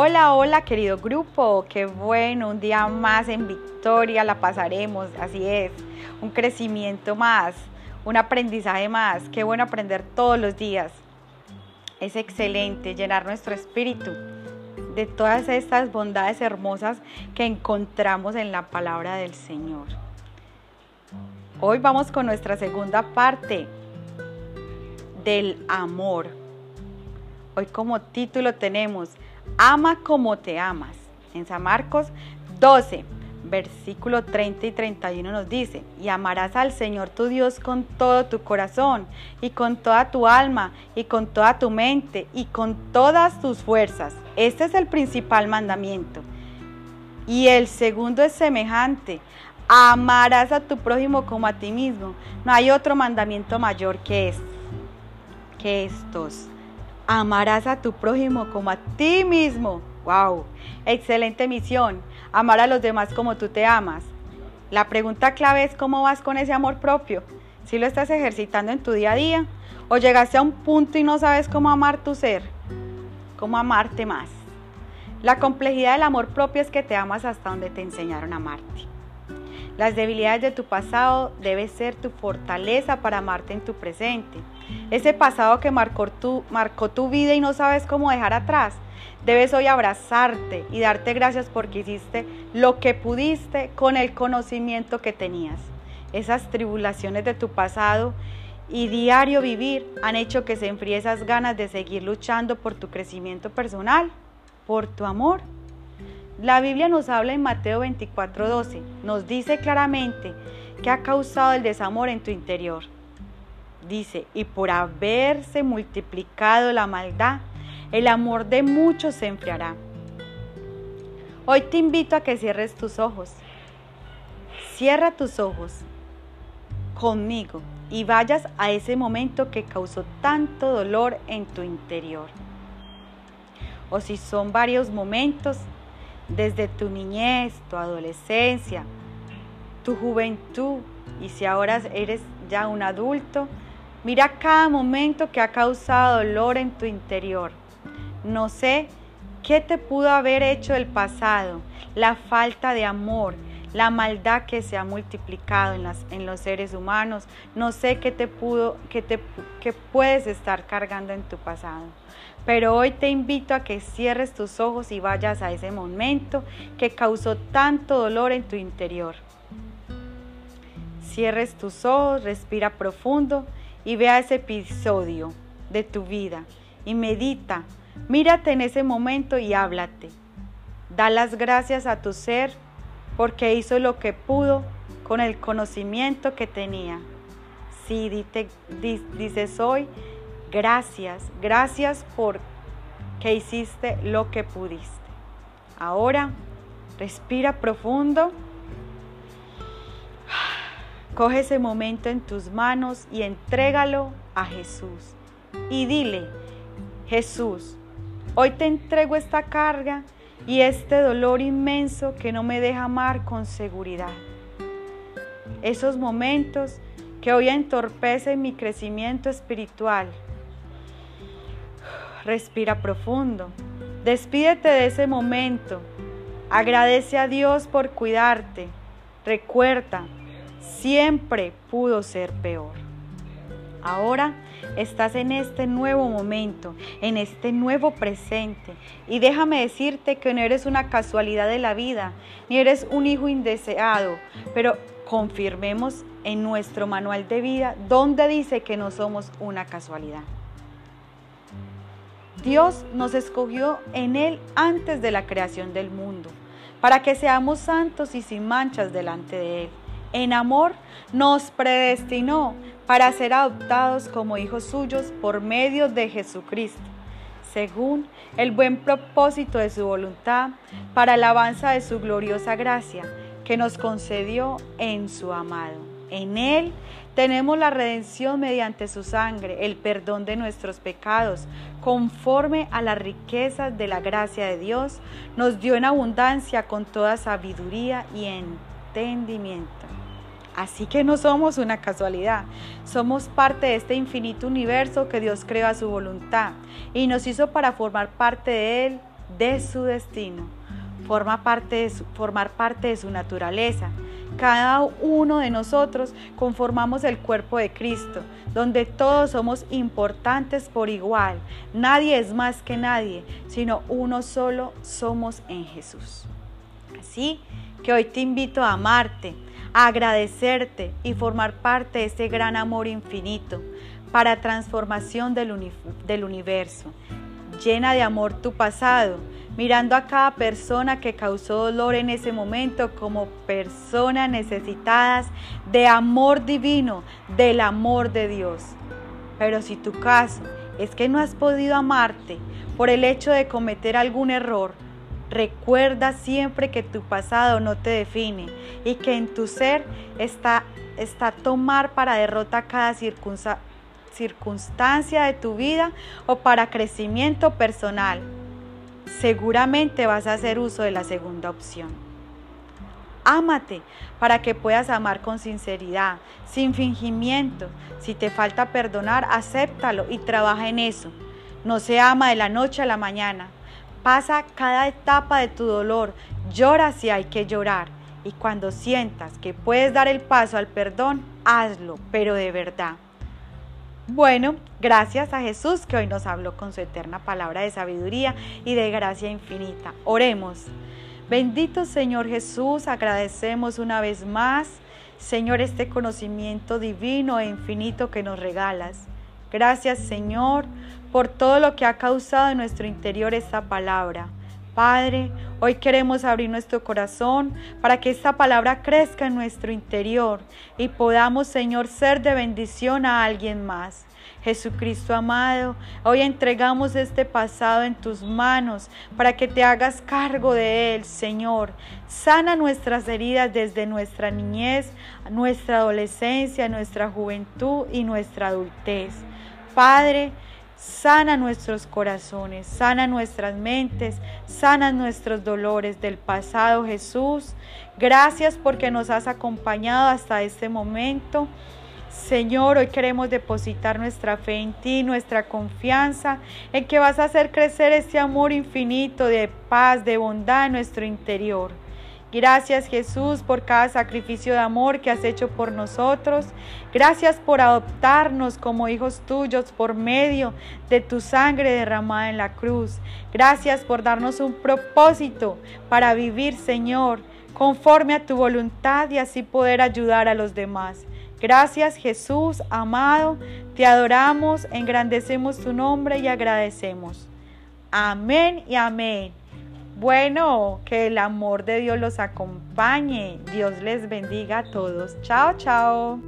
Hola, hola querido grupo, qué bueno, un día más en victoria la pasaremos, así es, un crecimiento más, un aprendizaje más, qué bueno aprender todos los días. Es excelente llenar nuestro espíritu de todas estas bondades hermosas que encontramos en la palabra del Señor. Hoy vamos con nuestra segunda parte del amor. Hoy como título tenemos Ama como te amas. En San Marcos 12, versículo 30 y 31 nos dice, y amarás al Señor tu Dios con todo tu corazón y con toda tu alma y con toda tu mente y con todas tus fuerzas. Este es el principal mandamiento. Y el segundo es semejante. Amarás a tu prójimo como a ti mismo. No hay otro mandamiento mayor que este, que estos. Amarás a tu prójimo como a ti mismo. ¡Wow! Excelente misión. Amar a los demás como tú te amas. La pregunta clave es cómo vas con ese amor propio. Si lo estás ejercitando en tu día a día o llegaste a un punto y no sabes cómo amar tu ser, cómo amarte más. La complejidad del amor propio es que te amas hasta donde te enseñaron a amarte. Las debilidades de tu pasado deben ser tu fortaleza para amarte en tu presente. Ese pasado que marcó tu, marcó tu vida y no sabes cómo dejar atrás, debes hoy abrazarte y darte gracias porque hiciste lo que pudiste con el conocimiento que tenías. Esas tribulaciones de tu pasado y diario vivir han hecho que se enfríe esas ganas de seguir luchando por tu crecimiento personal, por tu amor la Biblia nos habla en Mateo 24:12, nos dice claramente que ha causado el desamor en tu interior. Dice, y por haberse multiplicado la maldad, el amor de muchos se enfriará. Hoy te invito a que cierres tus ojos. Cierra tus ojos conmigo y vayas a ese momento que causó tanto dolor en tu interior. O si son varios momentos, desde tu niñez, tu adolescencia, tu juventud y si ahora eres ya un adulto, mira cada momento que ha causado dolor en tu interior. No sé qué te pudo haber hecho el pasado, la falta de amor, la maldad que se ha multiplicado en, los seres humanos. No sé qué te pudo, qué te, qué puedes estar cargando en tu pasado. Pero hoy te invito a que cierres tus ojos y vayas a ese momento que causó tanto dolor en tu interior. Cierres tus ojos, respira profundo y vea ese episodio de tu vida y medita. Mírate en ese momento y háblate. Da las gracias a tu ser porque hizo lo que pudo con el conocimiento que tenía. Sí, dices hoy, gracias, gracias por que hiciste lo que pudiste. Ahora, respira profundo. Coge ese momento en tus manos y entrégalo a Jesús. Y dile, Jesús, hoy te entrego esta carga y este dolor inmenso que no me deja amar con seguridad. Esos momentos que hoy entorpecen mi crecimiento espiritual. Respira profundo. Despídete de ese momento. Agradece a Dios por cuidarte. Recuerda, siempre pudo ser peor. Ahora estás en este nuevo momento, en este nuevo presente. Y déjame decirte que no eres una casualidad de la vida, ni eres un hijo indeseado, pero confirmemos en nuestro manual de vida donde dice que no somos una casualidad. Dios nos escogió en Él antes de la creación del mundo, para que seamos santos y sin manchas delante de Él. En amor nos predestinó para ser adoptados como hijos suyos por medio de Jesucristo, según el buen propósito de su voluntad, para alabanza de su gloriosa gracia que nos concedió en su amado. En Él tenemos la redención mediante su sangre, el perdón de nuestros pecados, conforme a las riquezas de la gracia de Dios, nos dio en abundancia con toda sabiduría y entendimiento. Así que no somos una casualidad, somos parte de este infinito universo que Dios creó a su voluntad y nos hizo para formar parte de Él de su destino, forma parte de formar parte de su naturaleza. Cada uno de nosotros conformamos el cuerpo de Cristo, donde todos somos importantes por igual. Nadie es más que nadie, sino uno solo somos en Jesús. Así que hoy te invito a amarte, a agradecerte y formar parte de ese gran amor infinito para transformación del, del universo. Llena de amor tu pasado, mirando a cada persona que causó dolor en ese momento como personas necesitadas de amor divino, del amor de Dios. Pero si tu caso es que no has podido amarte por el hecho de cometer algún error, recuerda siempre que tu pasado no te define y que en tu ser está, está tomar para derrota cada circunstancia circunstancia de tu vida o para crecimiento personal. Seguramente vas a hacer uso de la segunda opción. Ámate para que puedas amar con sinceridad, sin fingimiento. Si te falta perdonar, acéptalo y trabaja en eso. No se ama de la noche a la mañana. Pasa cada etapa de tu dolor, llora si hay que llorar. Y cuando sientas que puedes dar el paso al perdón, hazlo, pero de verdad. Bueno, gracias a Jesús que hoy nos habló con su eterna palabra de sabiduría y de gracia infinita. Oremos. Bendito Señor Jesús, agradecemos una vez más, Señor, este conocimiento divino e infinito que nos regalas. Gracias, Señor, por todo lo que ha causado en nuestro interior esta palabra. Padre, hoy queremos abrir nuestro corazón para que esta palabra crezca en nuestro interior y podamos, Señor, ser de bendición a alguien más. Jesucristo amado, hoy entregamos este pasado en tus manos para que te hagas cargo de él, Señor. Sana nuestras heridas desde nuestra niñez, nuestra adolescencia, nuestra juventud y nuestra adultez. Padre, Sana nuestros corazones, sana nuestras mentes, sana nuestros dolores del pasado, Jesús. Gracias porque nos has acompañado hasta este momento. Señor, hoy queremos depositar nuestra fe en ti, nuestra confianza en que vas a hacer crecer este amor infinito de paz, de bondad en nuestro interior. Gracias Jesús por cada sacrificio de amor que has hecho por nosotros. Gracias por adoptarnos como hijos tuyos por medio de tu sangre derramada en la cruz. Gracias por darnos un propósito para vivir, Señor, conforme a tu voluntad y así poder ayudar a los demás. Gracias Jesús, amado, te adoramos, engrandecemos tu nombre y agradecemos. Amén y amén. Bueno, que el amor de Dios los acompañe. Dios les bendiga a todos. Chao, chao.